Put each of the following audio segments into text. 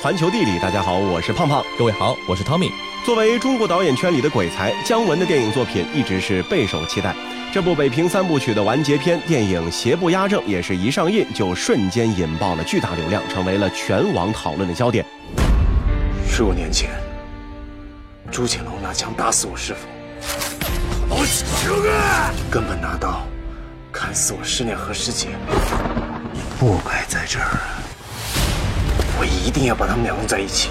环球地理，大家好，我是胖胖。各位好，我是 Tommy。作为中国导演圈里的鬼才，姜文的电影作品一直是备受期待。这部北平三部曲的完结篇电影《邪不压正》也是一上映就瞬间引爆了巨大流量，成为了全网讨论的焦点。十五年前，朱潜龙拿枪打死我师父，我兄啊，根本拿刀砍死我师娘和师姐，你不该在这儿，我一定要把他们俩弄在一起。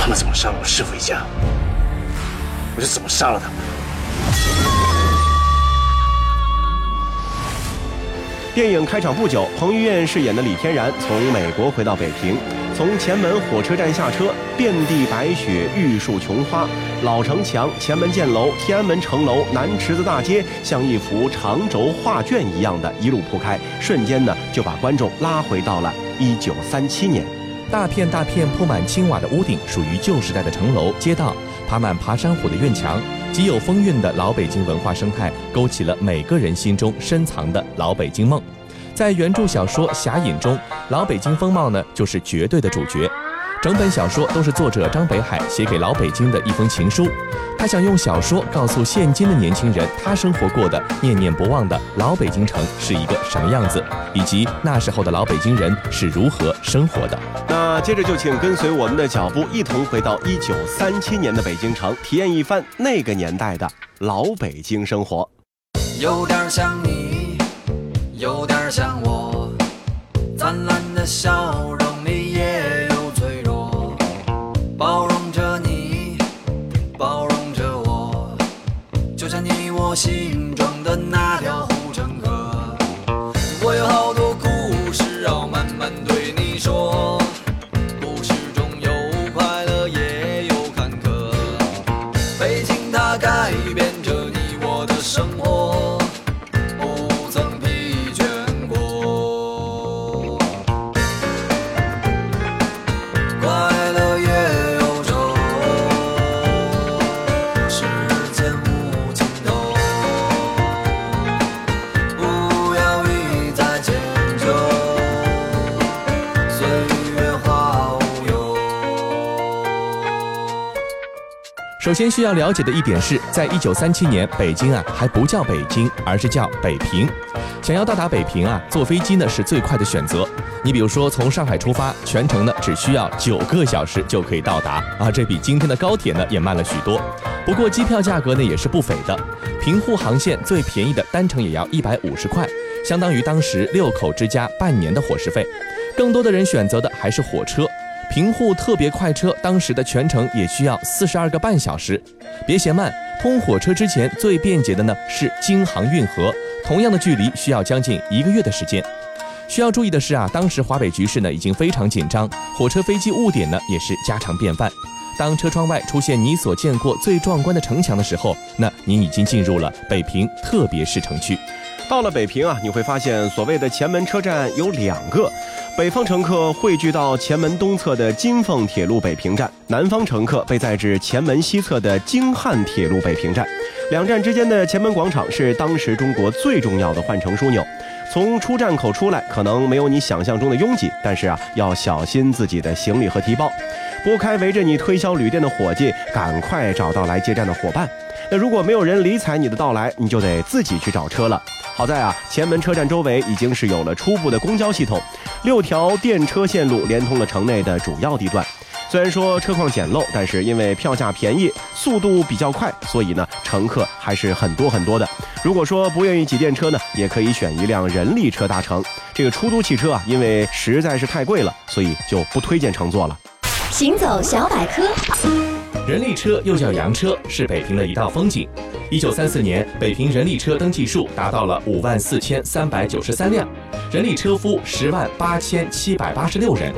他们怎么杀了我师傅一家，我就怎么杀了他们。电影开场不久，彭于晏饰演的李天然从美国回到北平，从前门火车站下车，遍地白雪，玉树琼花，老城墙、前门箭楼、天安门城楼、南池子大街，像一幅长轴画卷一样的一路铺开，瞬间呢就把观众拉回到了一九三七年。大片大片铺满青瓦的屋顶，属于旧时代的城楼、街道，爬满爬山虎的院墙。极有风韵的老北京文化生态，勾起了每个人心中深藏的老北京梦。在原著小说《侠隐》中，老北京风貌呢，就是绝对的主角。整本小说都是作者张北海写给老北京的一封情书，他想用小说告诉现今的年轻人，他生活过的念念不忘的老北京城是一个什么样子，以及那时候的老北京人是如何生活的。那接着就请跟随我们的脚步，一同回到一九三七年的北京城，体验一番那个年代的老北京生活。有点像你，有点像我，灿烂的笑容。我心中的那条首先需要了解的一点是，在一九三七年，北京啊还不叫北京，而是叫北平。想要到达北平啊，坐飞机呢是最快的选择。你比如说从上海出发，全程呢只需要九个小时就可以到达啊，这比今天的高铁呢也慢了许多。不过机票价格呢也是不菲的，平沪航线最便宜的单程也要一百五十块，相当于当时六口之家半年的伙食费。更多的人选择的还是火车。平户特别快车当时的全程也需要四十二个半小时，别嫌慢。通火车之前最便捷的呢是京杭运河，同样的距离需要将近一个月的时间。需要注意的是啊，当时华北局势呢已经非常紧张，火车飞机误点呢也是家常便饭。当车窗外出现你所见过最壮观的城墙的时候，那你已经进入了北平特别市城区。到了北平啊，你会发现所谓的前门车站有两个。北方乘客汇聚到前门东侧的金凤铁路北平站，南方乘客被载至前门西侧的京汉铁路北平站。两站之间的前门广场是当时中国最重要的换乘枢纽。从出站口出来，可能没有你想象中的拥挤，但是啊，要小心自己的行李和提包。拨开围着你推销旅店的伙计，赶快找到来接站的伙伴。那如果没有人理睬你的到来，你就得自己去找车了。好在啊，前门车站周围已经是有了初步的公交系统，六条电车线路连通了城内的主要地段。虽然说车况简陋，但是因为票价便宜，速度比较快，所以呢，乘客还是很多很多的。如果说不愿意挤电车呢，也可以选一辆人力车搭乘。这个出租汽车啊，因为实在是太贵了，所以就不推荐乘坐了。行走小百科，人力车又叫洋车，是北平的一道风景。一九三四年，北平人力车登记数达到了五万四千三百九十三辆，人力车夫十万八千七百八十六人。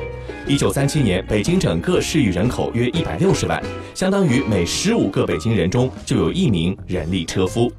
一九三七年，北京整个市域人口约一百六十万，相当于每十五个北京人中就有一名人力车夫。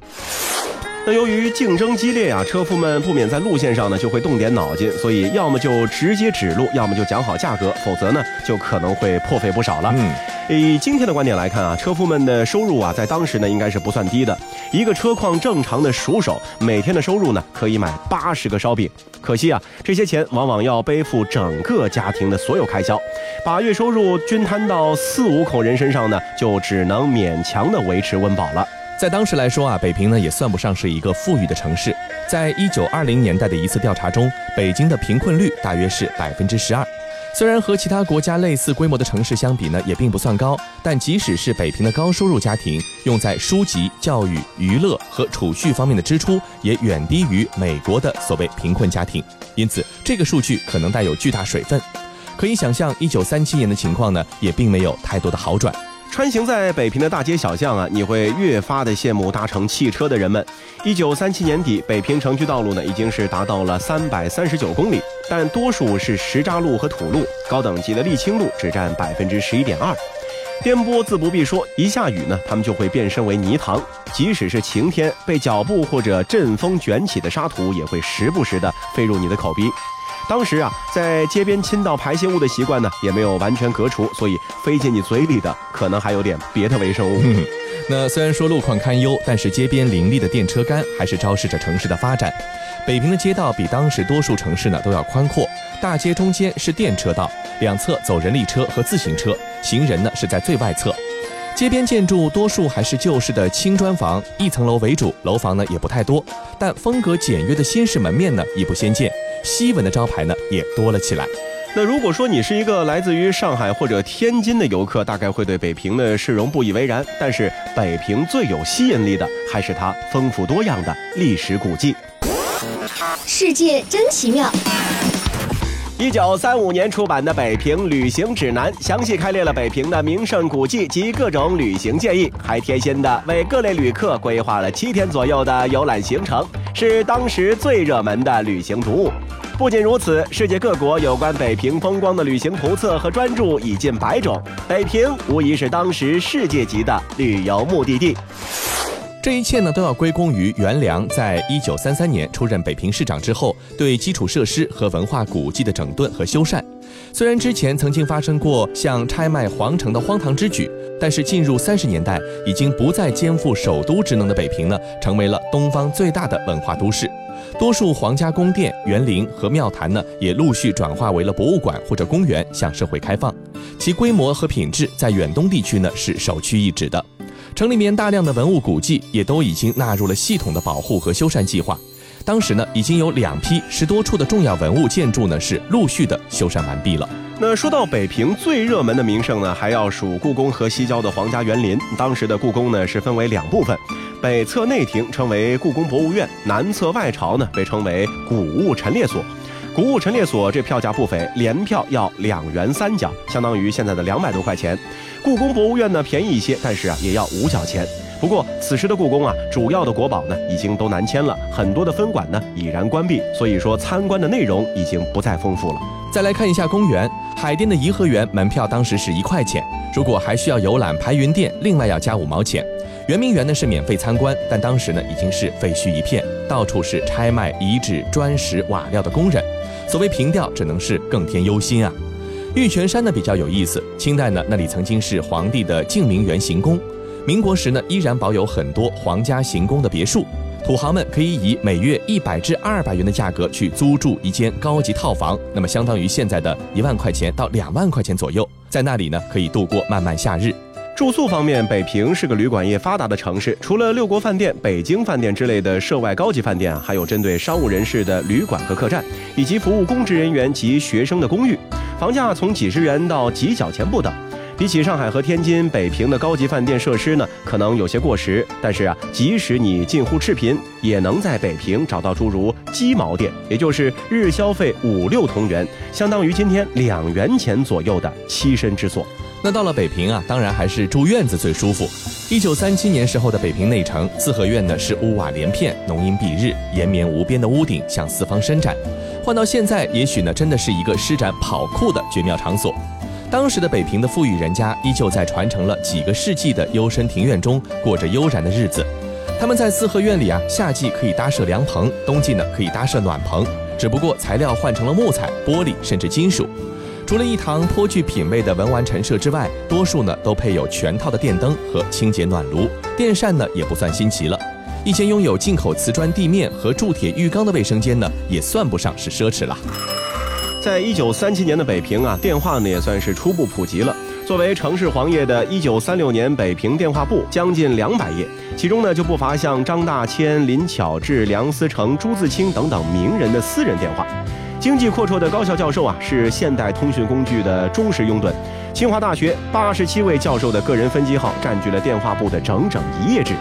那由于竞争激烈啊，车夫们不免在路线上呢就会动点脑筋，所以要么就直接指路，要么就讲好价格，否则呢就可能会破费不少了。嗯，以今天的观点来看啊，车夫们的收入啊，在当时呢应该是不算低的。一个车况正常的熟手，每天的收入呢可以买八十个烧饼。可惜啊，这些钱往往要背负整个家庭的所有开销，把月收入均摊到四五口人身上呢，就只能勉强的维持温饱了。在当时来说啊，北平呢也算不上是一个富裕的城市。在一九二零年代的一次调查中，北京的贫困率大约是百分之十二。虽然和其他国家类似规模的城市相比呢，也并不算高，但即使是北平的高收入家庭，用在书籍、教育、娱乐和储蓄方面的支出，也远低于美国的所谓贫困家庭。因此，这个数据可能带有巨大水分。可以想象，一九三七年的情况呢，也并没有太多的好转。穿行在北平的大街小巷啊，你会越发的羡慕搭乘汽车的人们。一九三七年底，北平城区道路呢已经是达到了三百三十九公里，但多数是石渣路和土路，高等级的沥青路只占百分之十一点二。颠簸自不必说，一下雨呢，它们就会变身为泥塘。即使是晴天，被脚步或者阵风卷起的沙土也会时不时的飞入你的口鼻。当时啊，在街边倾倒排泄物的习惯呢，也没有完全革除，所以飞进你嘴里的可能还有点别的微生物。那 虽然说路况堪忧，但是街边林立的电车杆还是昭示着城市的发展。北平的街道比当时多数城市呢都要宽阔，大街中间是电车道，两侧走人力车和自行车，行人呢是在最外侧。街边建筑多数还是旧式的青砖房，一层楼为主，楼房呢也不太多，但风格简约的新式门面呢亦不鲜见。西文的招牌呢也多了起来。那如果说你是一个来自于上海或者天津的游客，大概会对北平的市容不以为然。但是北平最有吸引力的还是它丰富多样的历史古迹。世界真奇妙。一九三五年出版的《北平旅行指南》详细开列了北平的名胜古迹及各种旅行建议，还贴心的为各类旅客规划了七天左右的游览行程，是当时最热门的旅行读物。不仅如此，世界各国有关北平风光的旅行图册和专著已近百种，北平无疑是当时世界级的旅游目的地。这一切呢，都要归功于袁良在一九三三年出任北平市长之后，对基础设施和文化古迹的整顿和修缮。虽然之前曾经发生过像拆卖皇城的荒唐之举，但是进入三十年代，已经不再肩负首都职能的北平呢，成为了东方最大的文化都市。多数皇家宫殿、园林和庙坛呢，也陆续转化为了博物馆或者公园，向社会开放。其规模和品质在远东地区呢是首屈一指的。城里面大量的文物古迹也都已经纳入了系统的保护和修缮计划。当时呢，已经有两批十多处的重要文物建筑呢是陆续的修缮完毕了。那说到北平最热门的名胜呢，还要数故宫和西郊的皇家园林。当时的故宫呢是分为两部分。北侧内庭称为故宫博物院，南侧外朝呢被称为古物陈列所。古物陈列所这票价不菲，联票要两元三角，相当于现在的两百多块钱。故宫博物院呢便宜一些，但是啊也要五角钱。不过此时的故宫啊，主要的国宝呢已经都南迁了，很多的分馆呢已然关闭，所以说参观的内容已经不再丰富了。再来看一下公园，海淀的颐和园门票当时是一块钱，如果还需要游览排云殿，另外要加五毛钱。圆明园呢是免费参观，但当时呢已经是废墟一片，到处是拆卖遗址、砖石瓦料的工人。所谓凭吊，只能是更添忧心啊。玉泉山呢比较有意思，清代呢那里曾经是皇帝的静明园行宫，民国时呢依然保有很多皇家行宫的别墅，土豪们可以以每月一百至二百元的价格去租住一间高级套房，那么相当于现在的一万块钱到两万块钱左右，在那里呢可以度过漫漫夏日。住宿方面，北平是个旅馆业发达的城市。除了六国饭店、北京饭店之类的涉外高级饭店，还有针对商务人士的旅馆和客栈，以及服务公职人员及学生的公寓，房价从几十元到几角钱不等。比起上海和天津，北平的高级饭店设施呢，可能有些过时。但是啊，即使你近乎赤贫，也能在北平找到诸如鸡毛店，也就是日消费五六铜元，相当于今天两元钱左右的栖身之所。那到了北平啊，当然还是住院子最舒服。一九三七年时候的北平内城四合院呢，是屋瓦连片，浓荫蔽日，延绵无边的屋顶向四方伸展。换到现在，也许呢，真的是一个施展跑酷的绝妙场所。当时的北平的富裕人家，依旧在传承了几个世纪的幽深庭院中过着悠然的日子。他们在四合院里啊，夏季可以搭设凉棚，冬季呢可以搭设暖棚，只不过材料换成了木材、玻璃甚至金属。除了一堂颇具品味的文玩陈设之外，多数呢都配有全套的电灯和清洁暖炉，电扇呢也不算新奇了。一间拥有进口瓷砖地面和铸铁浴缸的卫生间呢，也算不上是奢侈了。在一九三七年的北平啊，电话呢也算是初步普及了。作为城市黄页的一九三六年北平电话簿将近两百页，其中呢就不乏像张大千、林巧稚、梁思成、朱自清等等名人的私人电话。经济阔绰的高校教授啊，是现代通讯工具的忠实拥趸。清华大学八十七位教授的个人分机号占据了电话簿的整整一页纸。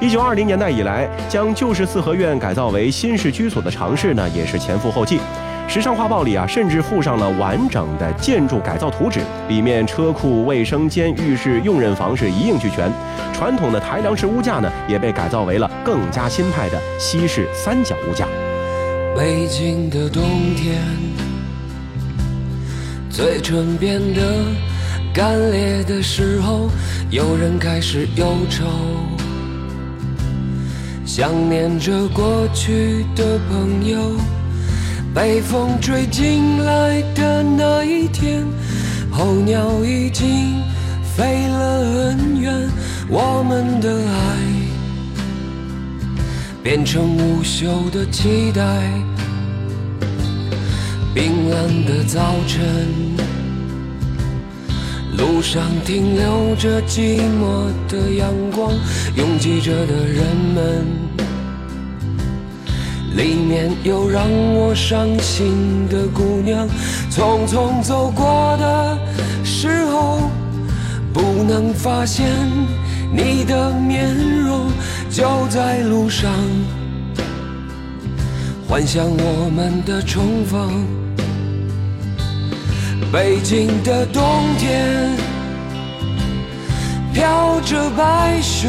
一九二零年代以来，将旧式四合院改造为新式居所的尝试呢，也是前赴后继。时尚画报里啊，甚至附上了完整的建筑改造图纸，里面车库、卫生间、浴室、用人房是一应俱全。传统的台梁式屋架呢，也被改造为了更加新派的西式三角屋架。北京的冬天，嘴唇变得干裂的时候，有人开始忧愁，想念着过去的朋友。北风吹进来的那一天，候鸟已经飞了很远，我们的爱。变成无休的期待。冰冷的早晨，路上停留着寂寞的阳光，拥挤着的人们，里面有让我伤心的姑娘。匆匆走过的时候，不能发现你的面容。就在路上，幻想我们的重逢。北京的冬天，飘着白雪，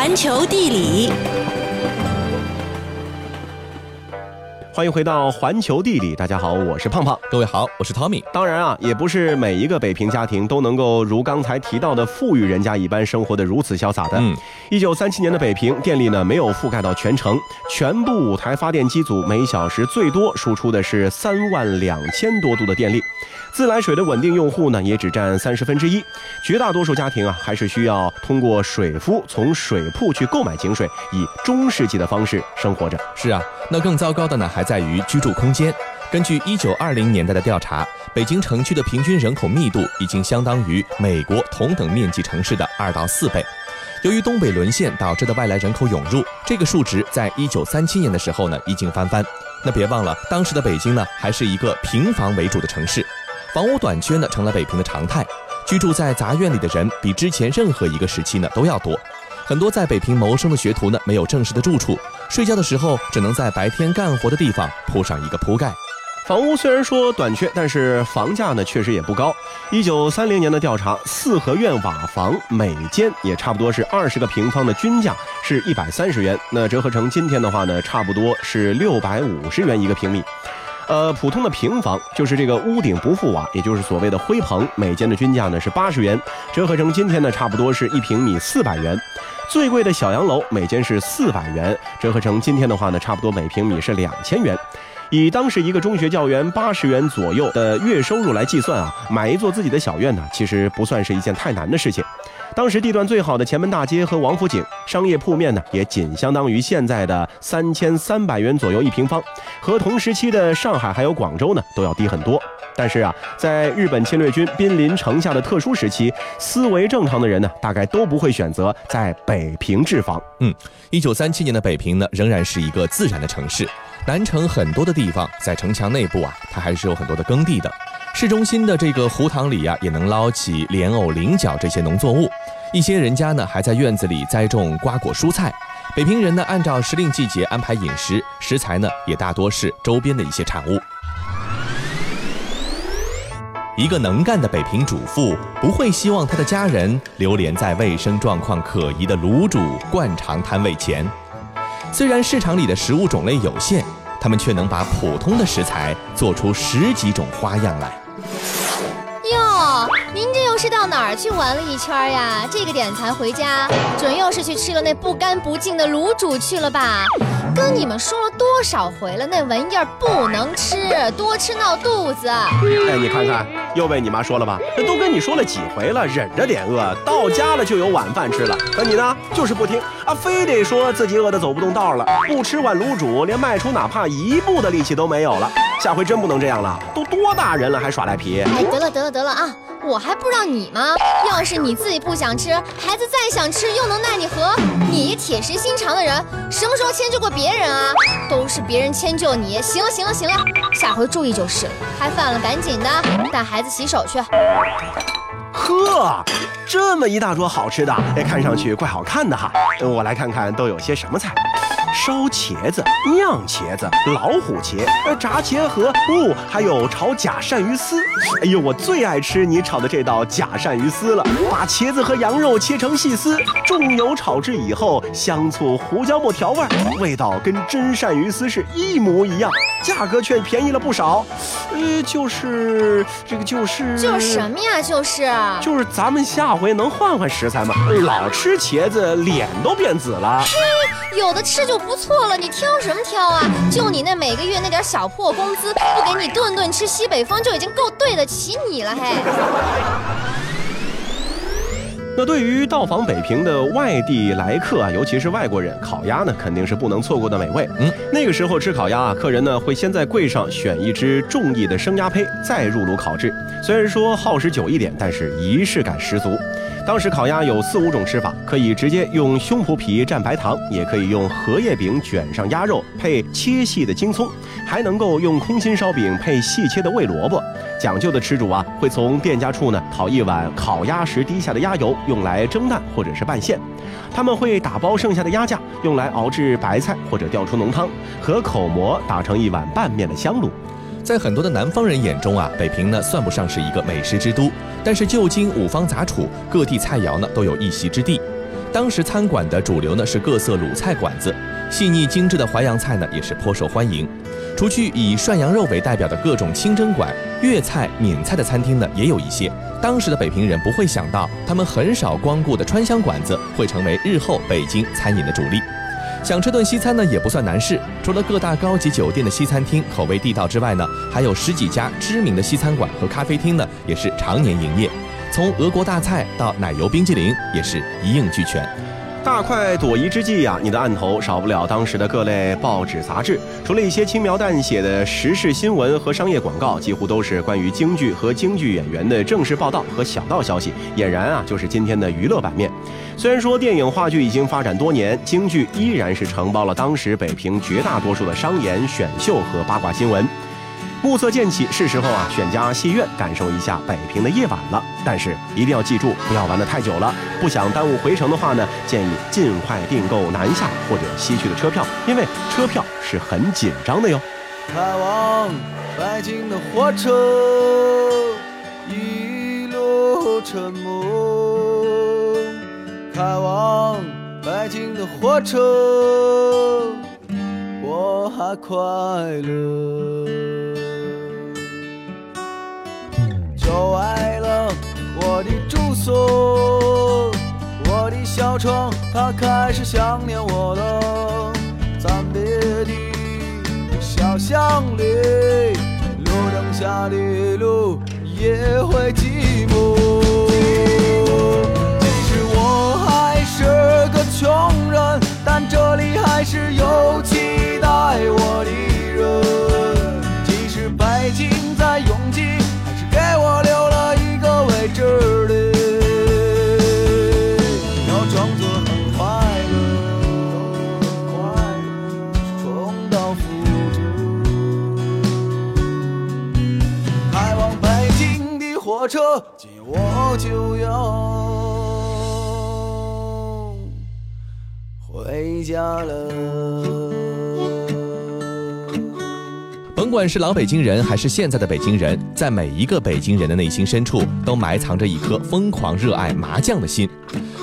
环球地理，欢迎回到环球地理。大家好，我是胖胖。各位好，我是 Tommy。当然啊，也不是每一个北平家庭都能够如刚才提到的富裕人家一般生活的如此潇洒的。嗯，一九三七年的北平电力呢没有覆盖到全城，全部五台发电机组每小时最多输出的是三万两千多度的电力。自来水的稳定用户呢，也只占三十分之一，绝大多数家庭啊，还是需要通过水夫从水铺去购买井水，以中世纪的方式生活着。是啊，那更糟糕的呢，还在于居住空间。根据一九二零年代的调查，北京城区的平均人口密度已经相当于美国同等面积城市的二到四倍。由于东北沦陷导致的外来人口涌入，这个数值在一九三七年的时候呢，已经翻番。那别忘了，当时的北京呢，还是一个平房为主的城市。房屋短缺呢，成了北平的常态。居住在杂院里的人比之前任何一个时期呢都要多。很多在北平谋生的学徒呢，没有正式的住处，睡觉的时候只能在白天干活的地方铺上一个铺盖。房屋虽然说短缺，但是房价呢确实也不高。一九三零年的调查，四合院瓦房每间也差不多是二十个平方的均价是一百三十元，那折合成今天的话呢，差不多是六百五十元一个平米。呃，普通的平房就是这个屋顶不覆瓦，也就是所谓的灰棚，每间的均价呢是八十元，折合成今天呢差不多是一平米四百元。最贵的小洋楼每间是四百元，折合成今天的话呢，差不多每平米是两千元。以当时一个中学教员八十元左右的月收入来计算啊，买一座自己的小院呢，其实不算是一件太难的事情。当时地段最好的前门大街和王府井商业铺面呢，也仅相当于现在的三千三百元左右一平方，和同时期的上海还有广州呢都要低很多。但是啊，在日本侵略军兵临城下的特殊时期，思维正常的人呢，大概都不会选择在北平置房。嗯，一九三七年的北平呢，仍然是一个自然的城市。南城很多的地方，在城墙内部啊，它还是有很多的耕地的。市中心的这个湖塘里啊，也能捞起莲藕、菱角这些农作物。一些人家呢，还在院子里栽种瓜果蔬菜。北平人呢，按照时令季节安排饮食，食材呢，也大多是周边的一些产物。一个能干的北平主妇不会希望她的家人流连在卫生状况可疑的卤煮灌肠摊位前。虽然市场里的食物种类有限，他们却能把普通的食材做出十几种花样来。哟，您这又是到哪儿去玩了一圈呀？这个点才回家，准又是去吃了那不干不净的卤煮去了吧？跟你们说了多少回了，那玩意儿不能吃，多吃闹肚子。哎，你看看，又被你妈说了吧？这都跟你说了几回了，忍着点饿，到家了就有晚饭吃了。可你呢，就是不听啊，非得说自己饿得走不动道了，不吃碗卤煮，连迈出哪怕一步的力气都没有了。下回真不能这样了，都多大人了还耍赖皮？哎，得了得了得了啊！我还不知道你吗？要是你自己不想吃，孩子再想吃，又能奈你何？你铁石心肠的人，什么时候迁就过别人啊？都是别人迁就你。行了行了行了，下回注意就是了。开饭了，赶紧的，带孩子洗手去。呵，这么一大桌好吃的，哎，看上去怪好看的哈。我来看看都有些什么菜。烧茄子、酿茄子、老虎茄、呃炸茄盒哦，还有炒假鳝鱼丝。哎呦，我最爱吃你炒的这道假鳝鱼丝了。把茄子和羊肉切成细丝，重油炒制以后，香醋、胡椒末调味，味道跟真鳝鱼丝是一模一样，价格却便宜了不少。呃，就是这个就是就是什么呀？就是就是咱们下回能换换食材吗？老吃茄子脸都变紫了。嘿有的吃就不错了，你挑什么挑啊？就你那每个月那点小破工资，不给你顿顿吃西北风就已经够对得起你了，嘿。那对于到访北平的外地来客啊，尤其是外国人，烤鸭呢肯定是不能错过的美味。嗯，那个时候吃烤鸭啊，客人呢会先在柜上选一只中意的生鸭胚，再入炉烤制。虽然说耗时久一点，但是仪式感十足。当时烤鸭有四五种吃法，可以直接用胸脯皮蘸白糖，也可以用荷叶饼卷上鸭肉，配切细的京葱，还能够用空心烧饼配细切的味萝卜。讲究的吃主啊，会从店家处呢讨一碗烤鸭时滴下的鸭油，用来蒸蛋或者是拌馅。他们会打包剩下的鸭架，用来熬制白菜或者调出浓汤，和口蘑打成一碗拌面的香卤。在很多的南方人眼中啊，北平呢算不上是一个美食之都，但是就经五方杂处，各地菜肴呢都有一席之地。当时餐馆的主流呢是各色鲁菜馆子，细腻精致的淮扬菜呢也是颇受欢迎。除去以涮羊肉为代表的各种清真馆，粤菜、闽菜的餐厅呢也有一些。当时的北平人不会想到，他们很少光顾的川香馆子会成为日后北京餐饮的主力。想吃顿西餐呢，也不算难事。除了各大高级酒店的西餐厅口味地道之外呢，还有十几家知名的西餐馆和咖啡厅呢，也是常年营业。从俄国大菜到奶油冰激凌，也是一应俱全。大快朵颐之际呀，你的案头少不了当时的各类报纸杂志。除了一些轻描淡写的时事新闻和商业广告，几乎都是关于京剧和京剧演员的正式报道和小道消息，俨然啊就是今天的娱乐版面。虽然说电影话剧已经发展多年，京剧依然是承包了当时北平绝大多数的商演、选秀和八卦新闻。暮色渐起，是时候啊选家戏院，感受一下北平的夜晚了。但是一定要记住，不要玩得太久了。不想耽误回程的话呢，建议尽快订购南下或者西去的车票，因为车票是很紧张的哟。开往北京的火车一路沉默，开往北京的火车我还快乐。就爱了我的住所，我的小床，它开始想念我了。暂别的小巷里，路灯下的路也会寂还是有期待我的人，即使北京再拥挤，还是给我留了一个位置的。要装作很快乐，快乐重蹈覆辙。开往北京的火车。家了。甭管是老北京人还是现在的北京人，在每一个北京人的内心深处，都埋藏着一颗疯狂热爱麻将的心。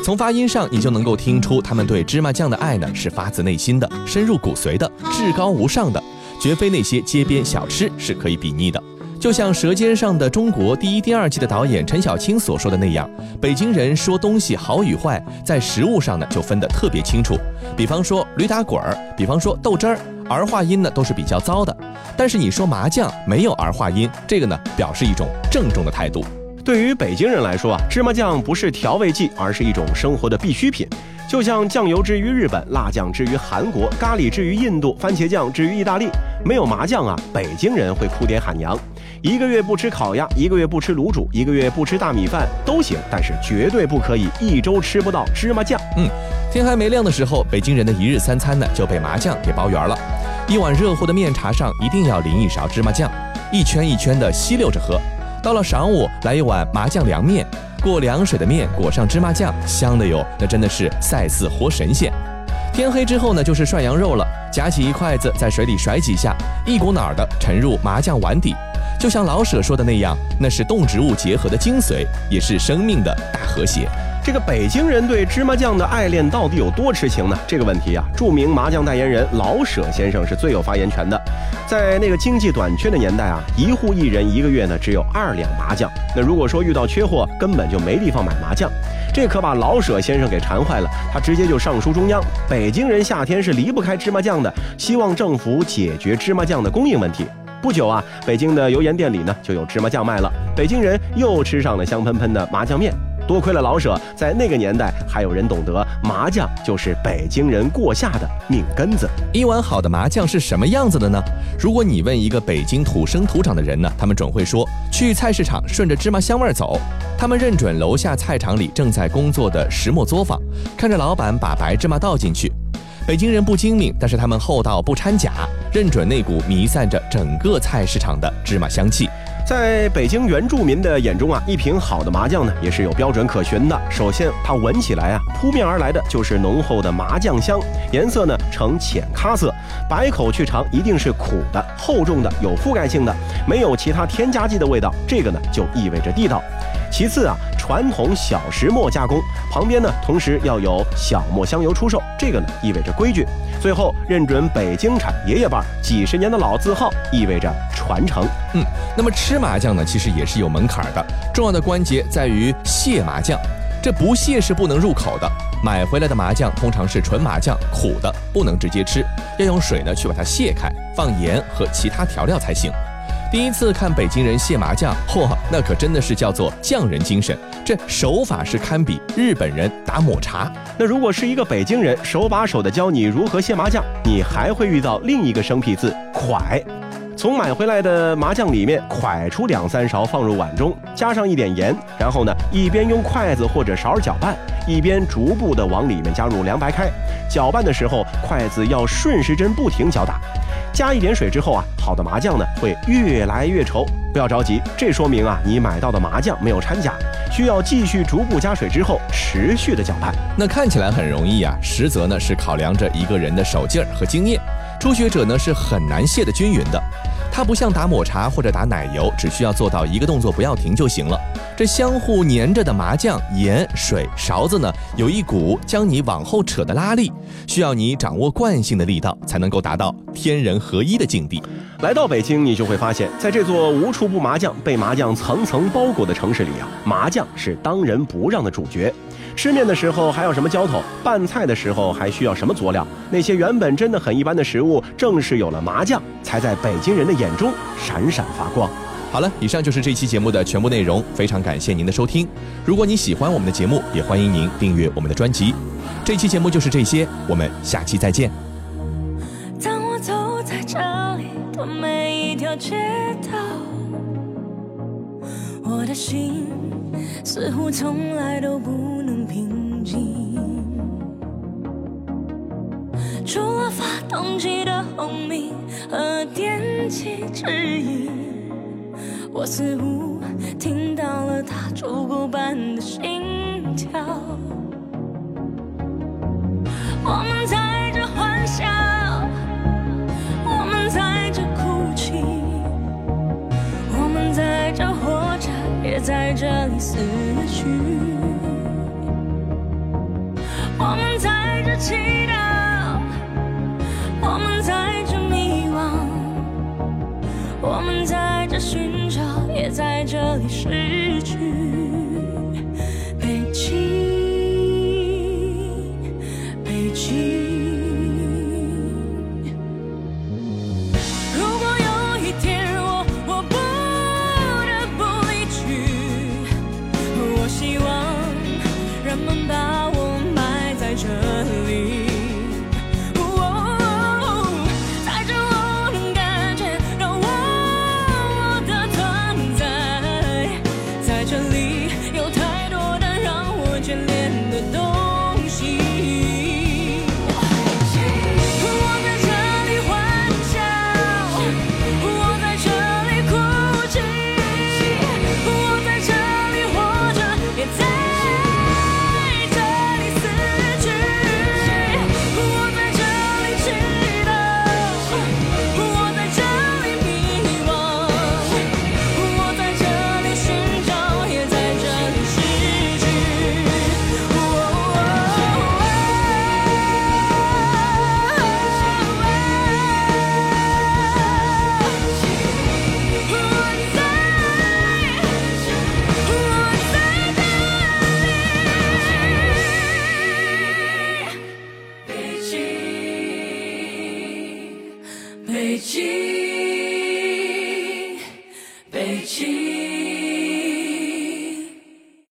从发音上，你就能够听出他们对芝麻酱的爱呢，是发自内心的、深入骨髓的、至高无上的，绝非那些街边小吃是可以比拟的。就像《舌尖上的中国》第一、第二季的导演陈小青所说的那样，北京人说东西好与坏，在食物上呢就分得特别清楚。比方说驴打滚儿，比方说豆汁儿，儿化音呢都是比较糟的。但是你说麻酱没有儿化音，这个呢表示一种郑重的态度。对于北京人来说啊，芝麻酱不是调味剂，而是一种生活的必需品。就像酱油之于日本，辣酱之于韩国，咖喱之于印度，番茄酱之于意大利，没有麻酱啊，北京人会哭爹喊娘。一个月不吃烤鸭，一个月不吃卤煮，一个月不吃大米饭都行，但是绝对不可以一周吃不到芝麻酱。嗯，天还没亮的时候，北京人的一日三餐呢就被麻酱给包圆了。一碗热乎的面茶上一定要淋一勺芝麻酱，一圈一圈的吸溜着喝。到了晌午，来一碗麻酱凉面，过凉水的面裹上芝麻酱，香的哟，那真的是赛似活神仙。天黑之后呢，就是涮羊肉了，夹起一筷子，在水里甩几下，一股脑的沉入麻酱碗底。就像老舍说的那样，那是动植物结合的精髓，也是生命的大和谐。这个北京人对芝麻酱的爱恋到底有多痴情呢？这个问题啊，著名麻酱代言人老舍先生是最有发言权的。在那个经济短缺的年代啊，一户一人一个月呢只有二两麻酱。那如果说遇到缺货，根本就没地方买麻酱，这可把老舍先生给馋坏了。他直接就上书中央，北京人夏天是离不开芝麻酱的，希望政府解决芝麻酱的供应问题。不久啊，北京的油盐店里呢就有芝麻酱卖了，北京人又吃上了香喷喷的麻酱面。多亏了老舍，在那个年代还有人懂得麻酱就是北京人过夏的命根子。一碗好的麻酱是什么样子的呢？如果你问一个北京土生土长的人呢，他们准会说去菜市场顺着芝麻香味走。他们认准楼下菜场里正在工作的石磨作坊，看着老板把白芝麻倒进去。北京人不精明，但是他们厚道不掺假，认准那股弥散着整个菜市场的芝麻香气。在北京原住民的眼中啊，一瓶好的麻酱呢也是有标准可循的。首先，它闻起来啊，扑面而来的就是浓厚的麻酱香，颜色呢呈浅咖色，白口去尝一定是苦的、厚重的、有覆盖性的，没有其他添加剂的味道，这个呢就意味着地道。其次啊，传统小石磨加工，旁边呢同时要有小磨香油出售，这个呢意味着规矩。最后认准北京产爷爷伴几十年的老字号，意味着传承。嗯，那么吃麻酱呢，其实也是有门槛的，重要的关节在于卸麻酱，这不卸是不能入口的。买回来的麻酱通常是纯麻酱，苦的不能直接吃，要用水呢去把它卸开，放盐和其他调料才行。第一次看北京人卸麻将，嚯，那可真的是叫做匠人精神，这手法是堪比日本人打抹茶。那如果是一个北京人手把手的教你如何卸麻将，你还会遇到另一个生僻字“蒯”。从买回来的麻酱里面蒯出两三勺，放入碗中，加上一点盐，然后呢，一边用筷子或者勺搅拌，一边逐步的往里面加入凉白开。搅拌的时候，筷子要顺时针不停搅打。加一点水之后啊，好的麻酱呢会越来越稠。不要着急，这说明啊你买到的麻酱没有掺假，需要继续逐步加水之后持续的搅拌。那看起来很容易啊，实则呢是考量着一个人的手劲儿和经验。初学者呢是很难卸得均匀的。它不像打抹茶或者打奶油，只需要做到一个动作不要停就行了。这相互粘着的麻酱、盐、水、勺子呢，有一股将你往后扯的拉力，需要你掌握惯性的力道，才能够达到天人合一的境地。来到北京，你就会发现，在这座无处不麻将、被麻将层层包裹的城市里啊，麻将是当仁不让的主角。吃面的时候还要什么浇头？拌菜的时候还需要什么佐料？那些原本真的很一般的食物，正是有了麻酱，才在北京人的眼中闪闪发光。好了，以上就是这期节目的全部内容，非常感谢您的收听。如果你喜欢我们的节目，也欢迎您订阅我们的专辑。这期节目就是这些，我们下期再见。当我走在这里的每一条街道，我的心似乎从来都不能平静，除了发动机的轰鸣和电气指引，我似乎听到了他烛骨般的心跳。我们在这幻想。也在这里死去。